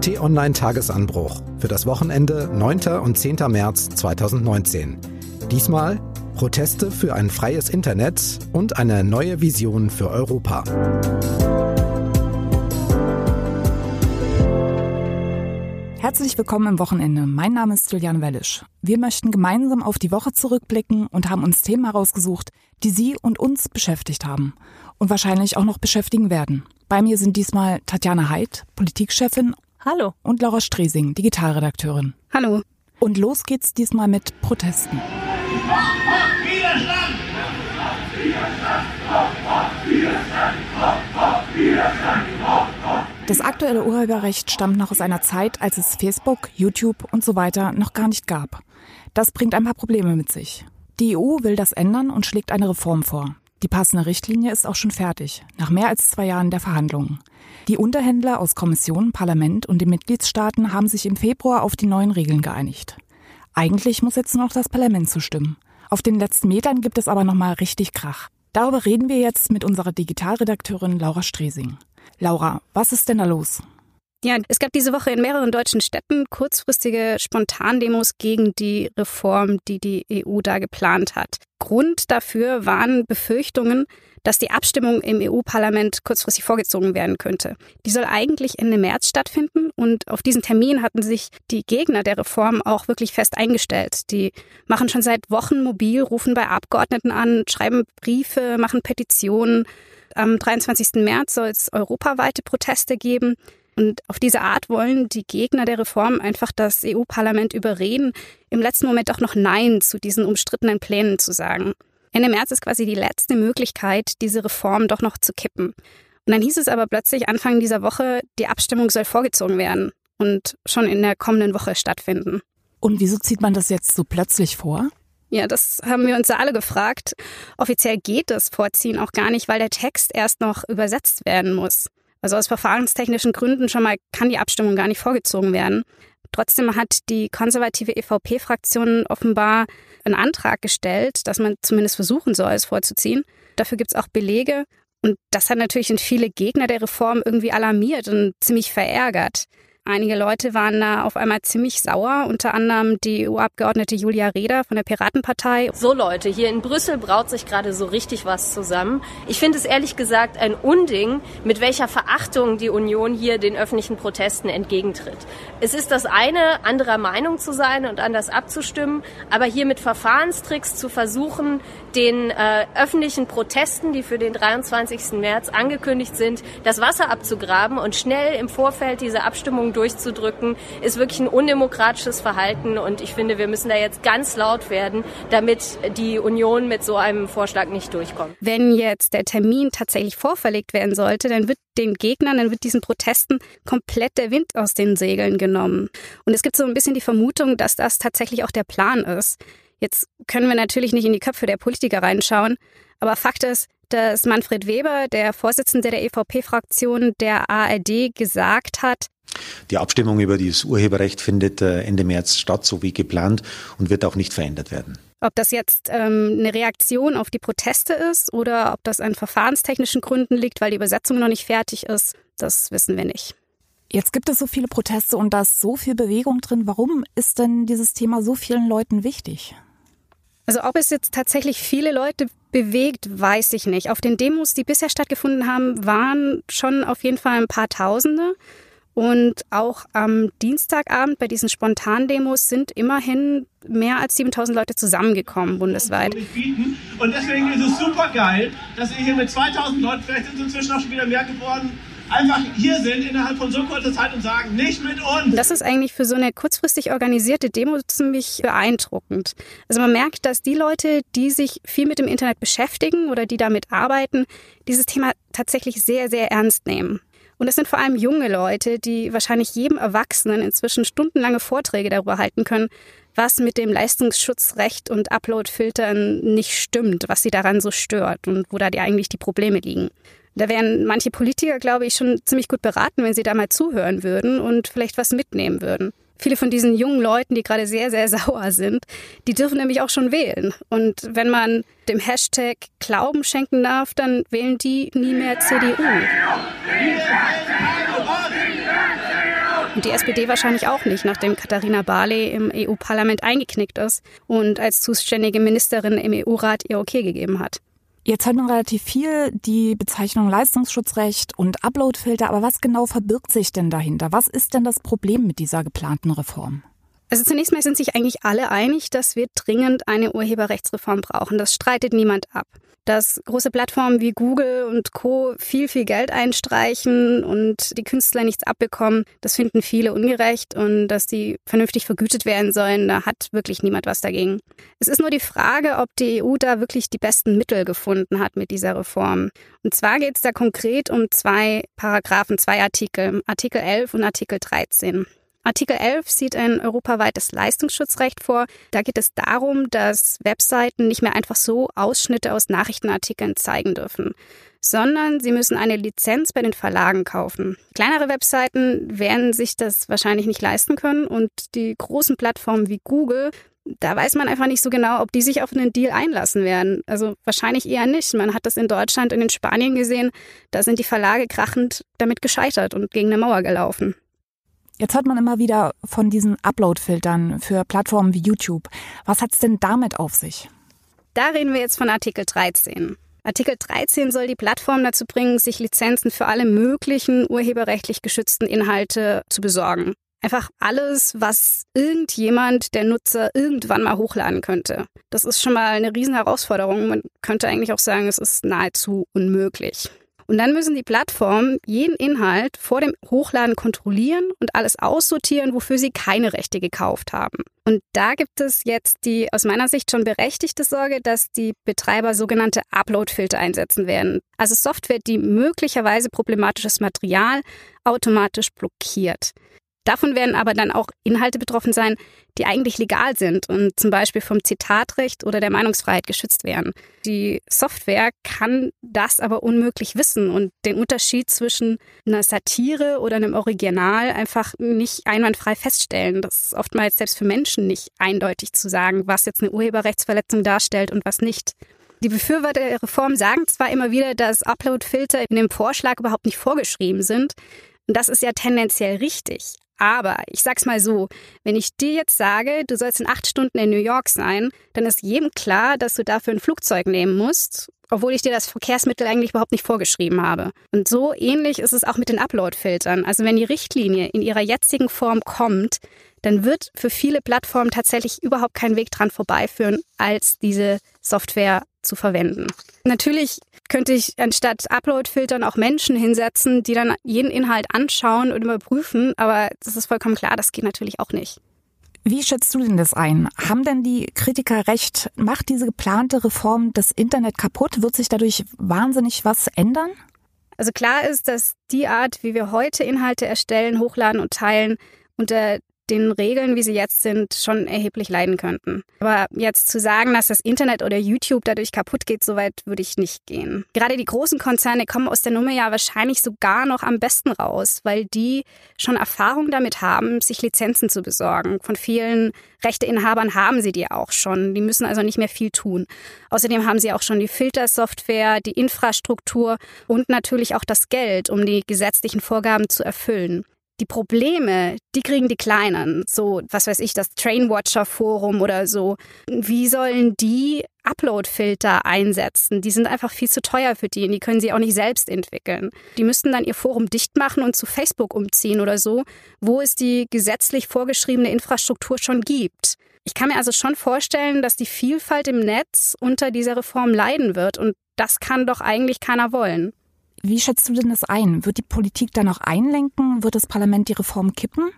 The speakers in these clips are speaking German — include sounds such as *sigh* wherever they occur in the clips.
T-Online Tagesanbruch für das Wochenende 9. und 10. März 2019. Diesmal Proteste für ein freies Internet und eine neue Vision für Europa. Herzlich willkommen im Wochenende. Mein Name ist Juliane Wellisch. Wir möchten gemeinsam auf die Woche zurückblicken und haben uns Themen herausgesucht, die Sie und uns beschäftigt haben und wahrscheinlich auch noch beschäftigen werden. Bei mir sind diesmal Tatjana Heid, Politikchefin Hallo. Und Laura Stresing, Digitalredakteurin. Hallo. Und los geht's diesmal mit Protesten. Das aktuelle Urheberrecht stammt noch aus einer Zeit, als es Facebook, YouTube und so weiter noch gar nicht gab. Das bringt ein paar Probleme mit sich. Die EU will das ändern und schlägt eine Reform vor. Die passende Richtlinie ist auch schon fertig, nach mehr als zwei Jahren der Verhandlungen. Die Unterhändler aus Kommission, Parlament und den Mitgliedstaaten haben sich im Februar auf die neuen Regeln geeinigt. Eigentlich muss jetzt nur noch das Parlament zustimmen. Auf den letzten Metern gibt es aber nochmal richtig Krach. Darüber reden wir jetzt mit unserer Digitalredakteurin Laura Stresing. Laura, was ist denn da los? Ja, es gab diese Woche in mehreren deutschen Städten kurzfristige Spontandemos gegen die Reform, die die EU da geplant hat. Grund dafür waren Befürchtungen, dass die Abstimmung im EU-Parlament kurzfristig vorgezogen werden könnte. Die soll eigentlich Ende März stattfinden und auf diesen Termin hatten sich die Gegner der Reform auch wirklich fest eingestellt. Die machen schon seit Wochen mobil, rufen bei Abgeordneten an, schreiben Briefe, machen Petitionen. Am 23. März soll es europaweite Proteste geben. Und auf diese Art wollen die Gegner der Reform einfach das EU-Parlament überreden, im letzten Moment auch noch Nein zu diesen umstrittenen Plänen zu sagen. Ende März ist quasi die letzte Möglichkeit, diese Reform doch noch zu kippen. Und dann hieß es aber plötzlich Anfang dieser Woche, die Abstimmung soll vorgezogen werden und schon in der kommenden Woche stattfinden. Und wieso zieht man das jetzt so plötzlich vor? Ja, das haben wir uns ja alle gefragt. Offiziell geht das Vorziehen auch gar nicht, weil der Text erst noch übersetzt werden muss. Also aus verfahrenstechnischen Gründen schon mal kann die Abstimmung gar nicht vorgezogen werden. Trotzdem hat die konservative EVP-Fraktion offenbar einen Antrag gestellt, dass man zumindest versuchen soll, es vorzuziehen. Dafür gibt es auch Belege. Und das hat natürlich viele Gegner der Reform irgendwie alarmiert und ziemlich verärgert. Einige Leute waren da auf einmal ziemlich sauer, unter anderem die EU-Abgeordnete Julia Reda von der Piratenpartei. So Leute, hier in Brüssel braut sich gerade so richtig was zusammen. Ich finde es ehrlich gesagt ein Unding, mit welcher Verachtung die Union hier den öffentlichen Protesten entgegentritt. Es ist das eine, anderer Meinung zu sein und anders abzustimmen, aber hier mit Verfahrenstricks zu versuchen, den äh, öffentlichen Protesten, die für den 23. März angekündigt sind, das Wasser abzugraben und schnell im Vorfeld diese Abstimmung durchzudrücken, ist wirklich ein undemokratisches Verhalten und ich finde, wir müssen da jetzt ganz laut werden, damit die Union mit so einem Vorschlag nicht durchkommt. Wenn jetzt der Termin tatsächlich vorverlegt werden sollte, dann wird den Gegnern, dann wird diesen Protesten komplett der Wind aus den Segeln genommen. Und es gibt so ein bisschen die Vermutung, dass das tatsächlich auch der Plan ist. Jetzt können wir natürlich nicht in die Köpfe der Politiker reinschauen, aber Fakt ist, dass Manfred Weber, der Vorsitzende der EVP-Fraktion der ARD, gesagt hat, die Abstimmung über das Urheberrecht findet äh, Ende März statt, so wie geplant, und wird auch nicht verändert werden. Ob das jetzt ähm, eine Reaktion auf die Proteste ist oder ob das an verfahrenstechnischen Gründen liegt, weil die Übersetzung noch nicht fertig ist, das wissen wir nicht. Jetzt gibt es so viele Proteste und da ist so viel Bewegung drin. Warum ist denn dieses Thema so vielen Leuten wichtig? Also ob es jetzt tatsächlich viele Leute bewegt, weiß ich nicht. Auf den Demos, die bisher stattgefunden haben, waren schon auf jeden Fall ein paar Tausende. Und auch am Dienstagabend bei diesen Spontandemos sind immerhin mehr als 7000 Leute zusammengekommen bundesweit. Und deswegen ist es super geil, dass ihr hier mit 2000 Leuten, vielleicht sind es inzwischen auch schon wieder mehr geworden, einfach hier sind innerhalb von so kurzer Zeit und sagen, nicht mit uns. Das ist eigentlich für so eine kurzfristig organisierte Demo ziemlich beeindruckend. Also man merkt, dass die Leute, die sich viel mit dem Internet beschäftigen oder die damit arbeiten, dieses Thema tatsächlich sehr, sehr ernst nehmen. Und es sind vor allem junge Leute, die wahrscheinlich jedem Erwachsenen inzwischen stundenlange Vorträge darüber halten können, was mit dem Leistungsschutzrecht und Uploadfiltern nicht stimmt, was sie daran so stört und wo da die eigentlich die Probleme liegen. Da wären manche Politiker, glaube ich, schon ziemlich gut beraten, wenn sie da mal zuhören würden und vielleicht was mitnehmen würden. Viele von diesen jungen Leuten, die gerade sehr, sehr *laughs* sauer sind, die dürfen nämlich auch schon wählen. Und wenn man dem Hashtag Glauben schenken darf, dann wählen die nie mehr CDU. Und die SPD wahrscheinlich auch nicht, nachdem Katharina Barley im EU-Parlament eingeknickt ist und als zuständige Ministerin im EU-Rat ihr Okay gegeben hat. Jetzt hört man relativ viel die Bezeichnung Leistungsschutzrecht und Uploadfilter, aber was genau verbirgt sich denn dahinter? Was ist denn das Problem mit dieser geplanten Reform? Also zunächst mal sind sich eigentlich alle einig, dass wir dringend eine Urheberrechtsreform brauchen. Das streitet niemand ab dass große Plattformen wie Google und Co. viel, viel Geld einstreichen und die Künstler nichts abbekommen. Das finden viele ungerecht und dass die vernünftig vergütet werden sollen, da hat wirklich niemand was dagegen. Es ist nur die Frage, ob die EU da wirklich die besten Mittel gefunden hat mit dieser Reform. Und zwar geht es da konkret um zwei Paragraphen, zwei Artikel, Artikel 11 und Artikel 13. Artikel 11 sieht ein europaweites Leistungsschutzrecht vor. Da geht es darum, dass Webseiten nicht mehr einfach so Ausschnitte aus Nachrichtenartikeln zeigen dürfen, sondern sie müssen eine Lizenz bei den Verlagen kaufen. Kleinere Webseiten werden sich das wahrscheinlich nicht leisten können und die großen Plattformen wie Google da weiß man einfach nicht so genau, ob die sich auf einen Deal einlassen werden. Also wahrscheinlich eher nicht. Man hat das in Deutschland und in Spanien gesehen. Da sind die Verlage krachend damit gescheitert und gegen eine Mauer gelaufen. Jetzt hört man immer wieder von diesen Upload-Filtern für Plattformen wie YouTube. Was hat es denn damit auf sich? Da reden wir jetzt von Artikel 13. Artikel 13 soll die Plattform dazu bringen, sich Lizenzen für alle möglichen urheberrechtlich geschützten Inhalte zu besorgen. Einfach alles, was irgendjemand, der Nutzer, irgendwann mal hochladen könnte. Das ist schon mal eine Riesenherausforderung. Man könnte eigentlich auch sagen, es ist nahezu unmöglich. Und dann müssen die Plattformen jeden Inhalt vor dem Hochladen kontrollieren und alles aussortieren, wofür sie keine Rechte gekauft haben. Und da gibt es jetzt die aus meiner Sicht schon berechtigte Sorge, dass die Betreiber sogenannte Upload-Filter einsetzen werden. Also Software, die möglicherweise problematisches Material automatisch blockiert. Davon werden aber dann auch Inhalte betroffen sein, die eigentlich legal sind und zum Beispiel vom Zitatrecht oder der Meinungsfreiheit geschützt werden. Die Software kann das aber unmöglich wissen und den Unterschied zwischen einer Satire oder einem Original einfach nicht einwandfrei feststellen. Das ist oftmals selbst für Menschen nicht eindeutig zu sagen, was jetzt eine Urheberrechtsverletzung darstellt und was nicht. Die Befürworter der Reform sagen zwar immer wieder, dass Upload-Filter in dem Vorschlag überhaupt nicht vorgeschrieben sind. Und das ist ja tendenziell richtig. Aber ich sag's mal so, wenn ich dir jetzt sage, du sollst in acht Stunden in New York sein, dann ist jedem klar, dass du dafür ein Flugzeug nehmen musst, obwohl ich dir das Verkehrsmittel eigentlich überhaupt nicht vorgeschrieben habe. Und so ähnlich ist es auch mit den Upload-Filtern. Also wenn die Richtlinie in ihrer jetzigen Form kommt, dann wird für viele Plattformen tatsächlich überhaupt kein Weg dran vorbeiführen, als diese Software zu verwenden. Natürlich könnte ich anstatt Upload-Filtern auch Menschen hinsetzen, die dann jeden Inhalt anschauen und überprüfen, aber das ist vollkommen klar, das geht natürlich auch nicht. Wie schätzt du denn das ein? Haben denn die Kritiker recht? Macht diese geplante Reform das Internet kaputt? Wird sich dadurch wahnsinnig was ändern? Also klar ist, dass die Art, wie wir heute Inhalte erstellen, hochladen und teilen, unter den Regeln, wie sie jetzt sind, schon erheblich leiden könnten. Aber jetzt zu sagen, dass das Internet oder YouTube dadurch kaputt geht, so weit würde ich nicht gehen. Gerade die großen Konzerne kommen aus der Nummer ja wahrscheinlich sogar noch am besten raus, weil die schon Erfahrung damit haben, sich Lizenzen zu besorgen. Von vielen Rechteinhabern haben sie die auch schon. Die müssen also nicht mehr viel tun. Außerdem haben sie auch schon die Filtersoftware, die Infrastruktur und natürlich auch das Geld, um die gesetzlichen Vorgaben zu erfüllen. Die Probleme, die kriegen die Kleinen. So, was weiß ich, das Trainwatcher Forum oder so. Wie sollen die Upload-Filter einsetzen? Die sind einfach viel zu teuer für die und die können sie auch nicht selbst entwickeln. Die müssten dann ihr Forum dicht machen und zu Facebook umziehen oder so, wo es die gesetzlich vorgeschriebene Infrastruktur schon gibt. Ich kann mir also schon vorstellen, dass die Vielfalt im Netz unter dieser Reform leiden wird und das kann doch eigentlich keiner wollen. Wie schätzt du denn das ein? Wird die Politik da noch einlenken? Wird das Parlament die Reform kippen?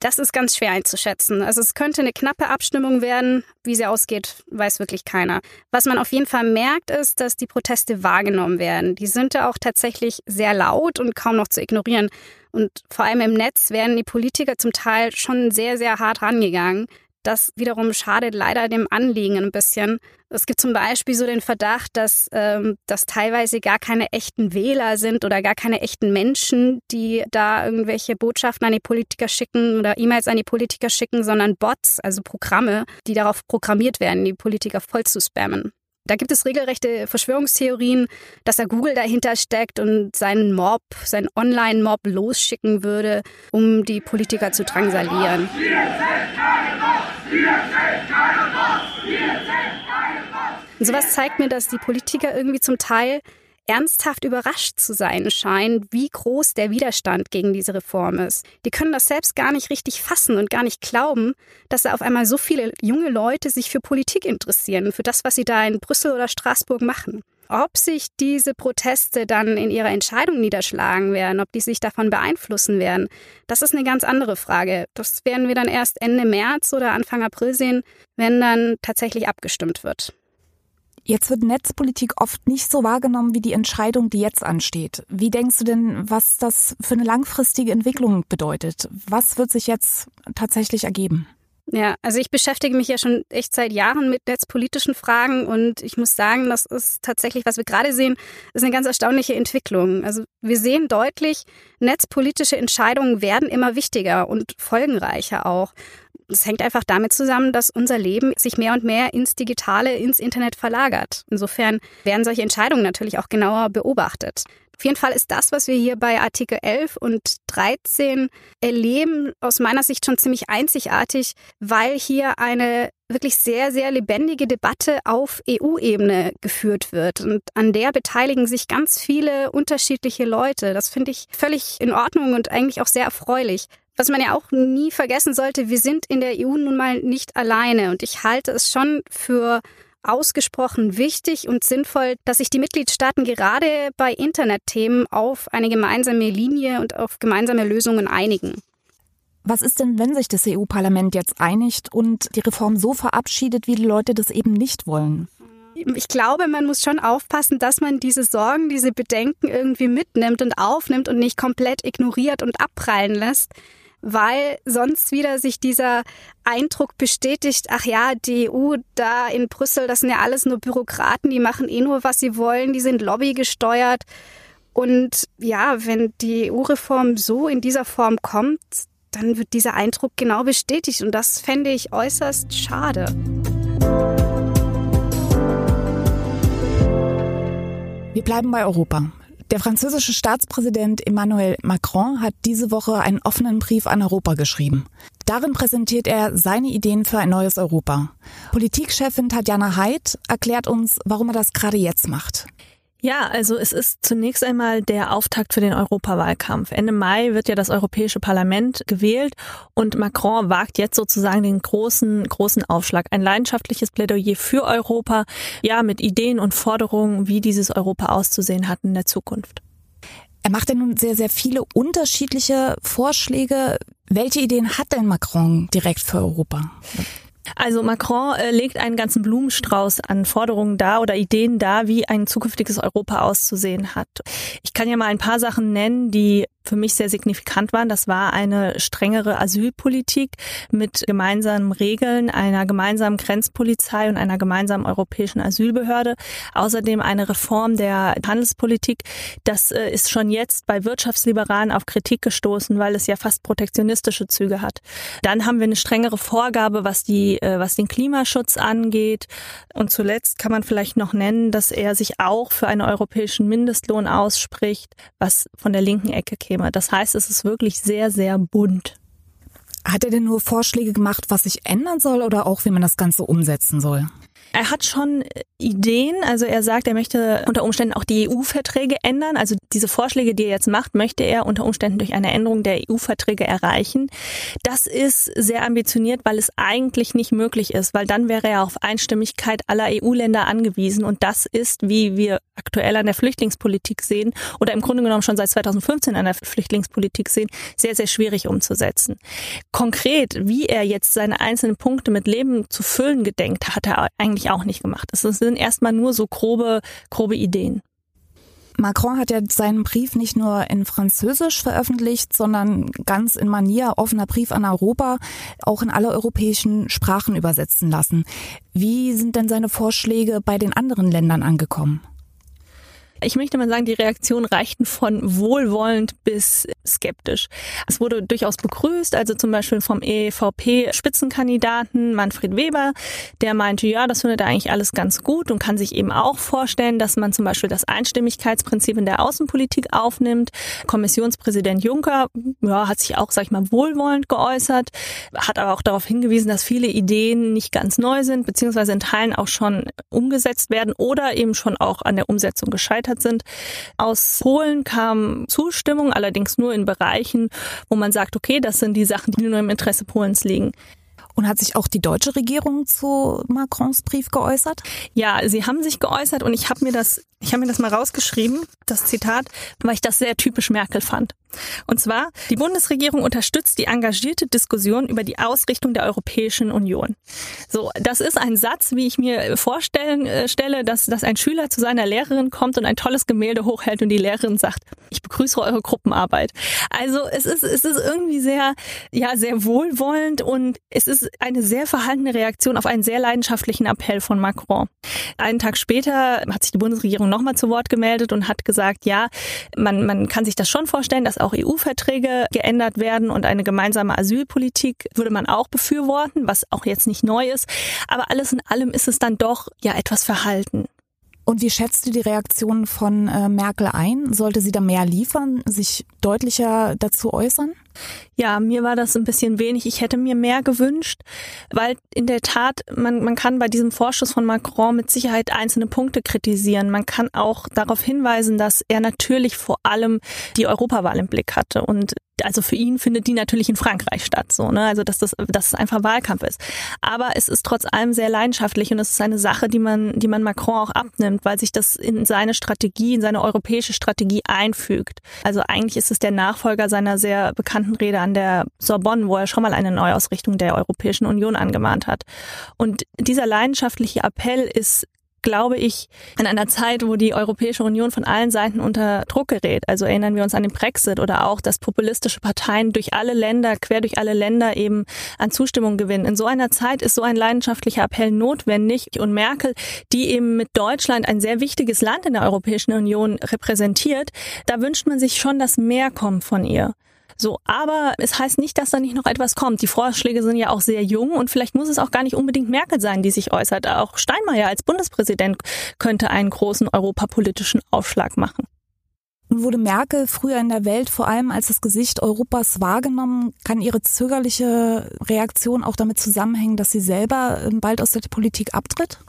Das ist ganz schwer einzuschätzen. Also es könnte eine knappe Abstimmung werden. Wie sie ausgeht, weiß wirklich keiner. Was man auf jeden Fall merkt, ist, dass die Proteste wahrgenommen werden. Die sind ja auch tatsächlich sehr laut und kaum noch zu ignorieren. Und vor allem im Netz werden die Politiker zum Teil schon sehr, sehr hart rangegangen. Das wiederum schadet leider dem Anliegen ein bisschen. Es gibt zum Beispiel so den Verdacht, dass ähm, das teilweise gar keine echten Wähler sind oder gar keine echten Menschen, die da irgendwelche Botschaften an die Politiker schicken oder E-Mails an die Politiker schicken, sondern Bots, also Programme, die darauf programmiert werden, die Politiker voll zu spammen. Da gibt es regelrechte Verschwörungstheorien, dass da Google dahinter steckt und seinen Mob, seinen Online-Mob losschicken würde, um die Politiker zu drangsalieren. Und sowas zeigt mir, dass die Politiker irgendwie zum Teil ernsthaft überrascht zu sein scheinen, wie groß der Widerstand gegen diese Reform ist. Die können das selbst gar nicht richtig fassen und gar nicht glauben, dass da auf einmal so viele junge Leute sich für Politik interessieren, für das, was sie da in Brüssel oder Straßburg machen. Ob sich diese Proteste dann in ihrer Entscheidung niederschlagen werden, ob die sich davon beeinflussen werden, das ist eine ganz andere Frage. Das werden wir dann erst Ende März oder Anfang April sehen, wenn dann tatsächlich abgestimmt wird. Jetzt wird Netzpolitik oft nicht so wahrgenommen wie die Entscheidung, die jetzt ansteht. Wie denkst du denn, was das für eine langfristige Entwicklung bedeutet? Was wird sich jetzt tatsächlich ergeben? Ja, also ich beschäftige mich ja schon echt seit Jahren mit netzpolitischen Fragen und ich muss sagen, das ist tatsächlich, was wir gerade sehen, ist eine ganz erstaunliche Entwicklung. Also wir sehen deutlich, netzpolitische Entscheidungen werden immer wichtiger und folgenreicher auch. Das hängt einfach damit zusammen, dass unser Leben sich mehr und mehr ins Digitale, ins Internet verlagert. Insofern werden solche Entscheidungen natürlich auch genauer beobachtet. Auf jeden Fall ist das, was wir hier bei Artikel 11 und 13 erleben, aus meiner Sicht schon ziemlich einzigartig, weil hier eine wirklich sehr, sehr lebendige Debatte auf EU-Ebene geführt wird. Und an der beteiligen sich ganz viele unterschiedliche Leute. Das finde ich völlig in Ordnung und eigentlich auch sehr erfreulich. Was man ja auch nie vergessen sollte, wir sind in der EU nun mal nicht alleine. Und ich halte es schon für ausgesprochen wichtig und sinnvoll, dass sich die Mitgliedstaaten gerade bei Internetthemen auf eine gemeinsame Linie und auf gemeinsame Lösungen einigen. Was ist denn, wenn sich das EU-Parlament jetzt einigt und die Reform so verabschiedet, wie die Leute das eben nicht wollen? Ich glaube, man muss schon aufpassen, dass man diese Sorgen, diese Bedenken irgendwie mitnimmt und aufnimmt und nicht komplett ignoriert und abprallen lässt weil sonst wieder sich dieser Eindruck bestätigt, ach ja, die EU da in Brüssel, das sind ja alles nur Bürokraten, die machen eh nur, was sie wollen, die sind lobbygesteuert. Und ja, wenn die EU-Reform so in dieser Form kommt, dann wird dieser Eindruck genau bestätigt und das fände ich äußerst schade. Wir bleiben bei Europa. Der französische Staatspräsident Emmanuel Macron hat diese Woche einen offenen Brief an Europa geschrieben. Darin präsentiert er seine Ideen für ein neues Europa. Politikchefin Tatjana Haidt erklärt uns, warum er das gerade jetzt macht. Ja, also es ist zunächst einmal der Auftakt für den Europawahlkampf. Ende Mai wird ja das Europäische Parlament gewählt und Macron wagt jetzt sozusagen den großen, großen Aufschlag. Ein leidenschaftliches Plädoyer für Europa, ja, mit Ideen und Forderungen, wie dieses Europa auszusehen hat in der Zukunft. Er macht ja nun sehr, sehr viele unterschiedliche Vorschläge. Welche Ideen hat denn Macron direkt für Europa? Also Macron äh, legt einen ganzen Blumenstrauß an Forderungen da oder Ideen da, wie ein zukünftiges Europa auszusehen hat. Ich kann ja mal ein paar Sachen nennen, die für mich sehr signifikant waren. Das war eine strengere Asylpolitik mit gemeinsamen Regeln, einer gemeinsamen Grenzpolizei und einer gemeinsamen europäischen Asylbehörde. Außerdem eine Reform der Handelspolitik. Das äh, ist schon jetzt bei Wirtschaftsliberalen auf Kritik gestoßen, weil es ja fast protektionistische Züge hat. Dann haben wir eine strengere Vorgabe, was die, äh, was den Klimaschutz angeht. Und zuletzt kann man vielleicht noch nennen, dass er sich auch für einen europäischen Mindestlohn ausspricht, was von der linken Ecke käme. Thema. Das heißt, es ist wirklich sehr, sehr bunt. Hat er denn nur Vorschläge gemacht, was sich ändern soll oder auch, wie man das Ganze umsetzen soll? Er hat schon Ideen, also er sagt, er möchte unter Umständen auch die EU-Verträge ändern. Also diese Vorschläge, die er jetzt macht, möchte er unter Umständen durch eine Änderung der EU-Verträge erreichen. Das ist sehr ambitioniert, weil es eigentlich nicht möglich ist, weil dann wäre er auf Einstimmigkeit aller EU-Länder angewiesen und das ist, wie wir aktuell an der Flüchtlingspolitik sehen oder im Grunde genommen schon seit 2015 an der Flüchtlingspolitik sehen, sehr, sehr schwierig umzusetzen. Konkret, wie er jetzt seine einzelnen Punkte mit Leben zu füllen gedenkt, hat er eigentlich auch nicht gemacht. Es sind erstmal nur so grobe, grobe Ideen. Macron hat ja seinen Brief nicht nur in Französisch veröffentlicht, sondern ganz in Manier offener Brief an Europa auch in alle europäischen Sprachen übersetzen lassen. Wie sind denn seine Vorschläge bei den anderen Ländern angekommen? Ich möchte mal sagen, die Reaktionen reichten von wohlwollend bis skeptisch. Es wurde durchaus begrüßt, also zum Beispiel vom EVP-Spitzenkandidaten Manfred Weber, der meinte, ja, das findet er eigentlich alles ganz gut und kann sich eben auch vorstellen, dass man zum Beispiel das Einstimmigkeitsprinzip in der Außenpolitik aufnimmt. Kommissionspräsident Juncker ja, hat sich auch, sag ich mal, wohlwollend geäußert, hat aber auch darauf hingewiesen, dass viele Ideen nicht ganz neu sind, beziehungsweise in Teilen auch schon umgesetzt werden oder eben schon auch an der Umsetzung gescheitert sind. Aus Polen kam Zustimmung, allerdings nur in Bereichen, wo man sagt, okay, das sind die Sachen, die nur im Interesse Polens liegen. Und hat sich auch die deutsche Regierung zu Macrons Brief geäußert? Ja, sie haben sich geäußert und ich habe mir das, ich habe mir das mal rausgeschrieben, das Zitat, weil ich das sehr typisch Merkel fand. Und zwar, die Bundesregierung unterstützt die engagierte Diskussion über die Ausrichtung der Europäischen Union. So, das ist ein Satz, wie ich mir vorstellen äh, stelle, dass, dass ein Schüler zu seiner Lehrerin kommt und ein tolles Gemälde hochhält und die Lehrerin sagt, ich begrüße eure Gruppenarbeit. Also es ist, es ist irgendwie sehr, ja, sehr wohlwollend und es ist eine sehr verhaltene Reaktion auf einen sehr leidenschaftlichen Appell von Macron. Einen Tag später hat sich die Bundesregierung nochmal zu Wort gemeldet und hat gesagt, ja, man, man kann sich das schon vorstellen, dass auch EU-Verträge geändert werden und eine gemeinsame Asylpolitik würde man auch befürworten, was auch jetzt nicht neu ist. Aber alles in allem ist es dann doch ja etwas verhalten. Und wie schätzt du die Reaktion von äh, Merkel ein? Sollte sie da mehr liefern, sich deutlicher dazu äußern? Ja, mir war das ein bisschen wenig. Ich hätte mir mehr gewünscht, weil in der Tat, man, man kann bei diesem Vorschuss von Macron mit Sicherheit einzelne Punkte kritisieren. Man kann auch darauf hinweisen, dass er natürlich vor allem die Europawahl im Blick hatte und also für ihn findet die natürlich in Frankreich statt, so, ne? Also, dass das, dass es einfach Wahlkampf ist. Aber es ist trotz allem sehr leidenschaftlich und es ist eine Sache, die man, die man Macron auch abnimmt, weil sich das in seine Strategie, in seine europäische Strategie einfügt. Also eigentlich ist es der Nachfolger seiner sehr bekannten Rede an der Sorbonne, wo er schon mal eine Neuausrichtung der Europäischen Union angemahnt hat. Und dieser leidenschaftliche Appell ist glaube ich, in einer Zeit, wo die Europäische Union von allen Seiten unter Druck gerät. Also erinnern wir uns an den Brexit oder auch, dass populistische Parteien durch alle Länder, quer durch alle Länder eben an Zustimmung gewinnen. In so einer Zeit ist so ein leidenschaftlicher Appell notwendig und Merkel, die eben mit Deutschland ein sehr wichtiges Land in der Europäischen Union repräsentiert, da wünscht man sich schon, dass mehr kommt von ihr. So, aber es heißt nicht, dass da nicht noch etwas kommt. Die Vorschläge sind ja auch sehr jung und vielleicht muss es auch gar nicht unbedingt Merkel sein, die sich äußert. Auch Steinmeier als Bundespräsident könnte einen großen europapolitischen Aufschlag machen. Nun wurde Merkel früher in der Welt vor allem als das Gesicht Europas wahrgenommen. Kann ihre zögerliche Reaktion auch damit zusammenhängen, dass sie selber ähm, bald aus der Politik abtritt?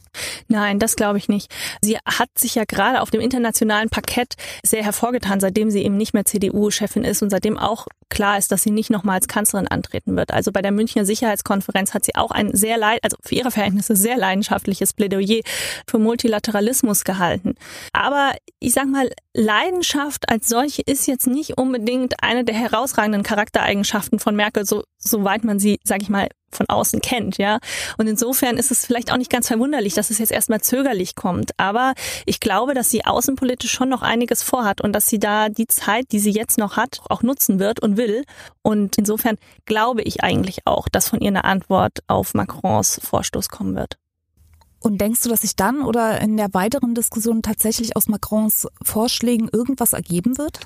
Nein, das glaube ich nicht. Sie hat sich ja gerade auf dem internationalen Parkett sehr hervorgetan, seitdem sie eben nicht mehr CDU-Chefin ist und seitdem auch klar ist, dass sie nicht nochmal als Kanzlerin antreten wird. Also bei der Münchner Sicherheitskonferenz hat sie auch ein sehr leid, also für ihre Verhältnisse sehr leidenschaftliches Plädoyer für Multilateralismus gehalten. Aber ich sag mal, Leidenschaft als solche ist jetzt nicht unbedingt eine der herausragenden Charaktereigenschaften von Merkel, so, soweit man sie, sag ich mal, von außen kennt, ja. Und insofern ist es vielleicht auch nicht ganz verwunderlich, dass es jetzt erstmal zögerlich kommt. Aber ich glaube, dass sie außenpolitisch schon noch einiges vorhat und dass sie da die Zeit, die sie jetzt noch hat, auch nutzen wird und will. Und insofern glaube ich eigentlich auch, dass von ihr eine Antwort auf Macrons Vorstoß kommen wird. Und denkst du, dass sich dann oder in der weiteren Diskussion tatsächlich aus Macrons Vorschlägen irgendwas ergeben wird?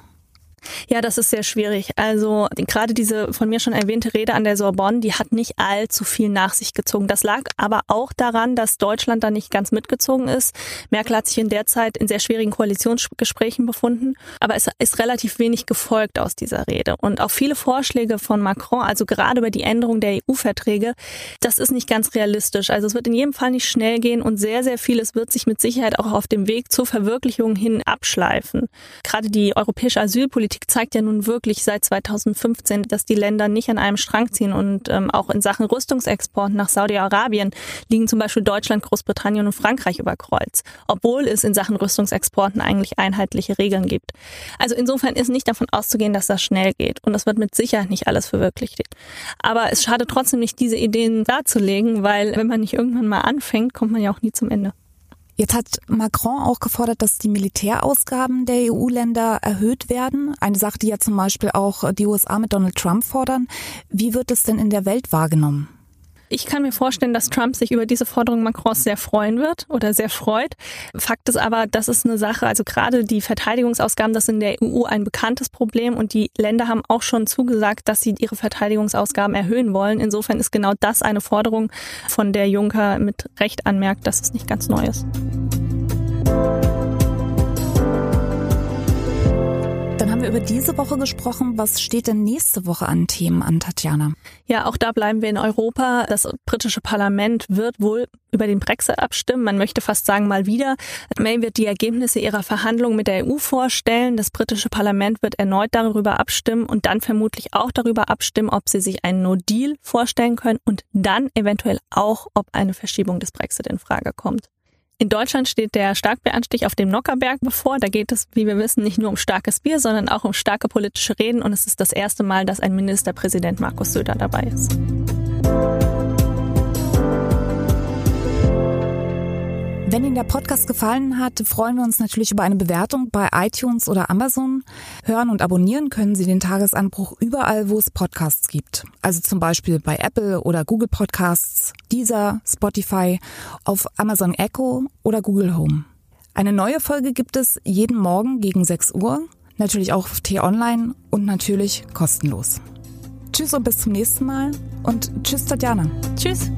Ja, das ist sehr schwierig. Also gerade diese von mir schon erwähnte Rede an der Sorbonne, die hat nicht allzu viel nach sich gezogen. Das lag aber auch daran, dass Deutschland da nicht ganz mitgezogen ist. Merkel hat sich in der Zeit in sehr schwierigen Koalitionsgesprächen befunden, aber es ist relativ wenig gefolgt aus dieser Rede. Und auch viele Vorschläge von Macron, also gerade über die Änderung der EU-Verträge, das ist nicht ganz realistisch. Also es wird in jedem Fall nicht schnell gehen und sehr, sehr vieles wird sich mit Sicherheit auch auf dem Weg zur Verwirklichung hin abschleifen. Gerade die europäische Asylpolitik Politik zeigt ja nun wirklich seit 2015, dass die Länder nicht an einem Strang ziehen und ähm, auch in Sachen Rüstungsexport nach Saudi-Arabien liegen zum Beispiel Deutschland, Großbritannien und Frankreich über Kreuz, obwohl es in Sachen Rüstungsexporten eigentlich einheitliche Regeln gibt. Also insofern ist nicht davon auszugehen, dass das schnell geht und das wird mit Sicherheit nicht alles verwirklicht. Aber es schadet trotzdem nicht, diese Ideen darzulegen, weil wenn man nicht irgendwann mal anfängt, kommt man ja auch nie zum Ende. Jetzt hat Macron auch gefordert, dass die Militärausgaben der EU-Länder erhöht werden. Eine Sache, die ja zum Beispiel auch die USA mit Donald Trump fordern. Wie wird es denn in der Welt wahrgenommen? Ich kann mir vorstellen, dass Trump sich über diese Forderung Macrons sehr freuen wird oder sehr freut. Fakt ist aber, das ist eine Sache, also gerade die Verteidigungsausgaben, das ist in der EU ein bekanntes Problem und die Länder haben auch schon zugesagt, dass sie ihre Verteidigungsausgaben erhöhen wollen. Insofern ist genau das eine Forderung, von der Juncker mit Recht anmerkt, dass es nicht ganz neu ist. Über diese Woche gesprochen. Was steht denn nächste Woche an Themen an, Tatjana? Ja, auch da bleiben wir in Europa. Das britische Parlament wird wohl über den Brexit abstimmen. Man möchte fast sagen, mal wieder. May wird die Ergebnisse ihrer Verhandlungen mit der EU vorstellen. Das britische Parlament wird erneut darüber abstimmen und dann vermutlich auch darüber abstimmen, ob sie sich einen No-Deal vorstellen können und dann eventuell auch, ob eine Verschiebung des Brexit in Frage kommt. In Deutschland steht der Starkbieranstich auf dem Nockerberg bevor. Da geht es, wie wir wissen, nicht nur um starkes Bier, sondern auch um starke politische Reden. Und es ist das erste Mal, dass ein Ministerpräsident Markus Söder dabei ist. Ihnen der Podcast gefallen hat, freuen wir uns natürlich über eine Bewertung bei iTunes oder Amazon. Hören und abonnieren können Sie den Tagesanbruch überall, wo es Podcasts gibt. Also zum Beispiel bei Apple oder Google Podcasts, Deezer, Spotify, auf Amazon Echo oder Google Home. Eine neue Folge gibt es jeden Morgen gegen 6 Uhr, natürlich auch auf T-Online und natürlich kostenlos. Tschüss und bis zum nächsten Mal und tschüss Tatjana. Tschüss.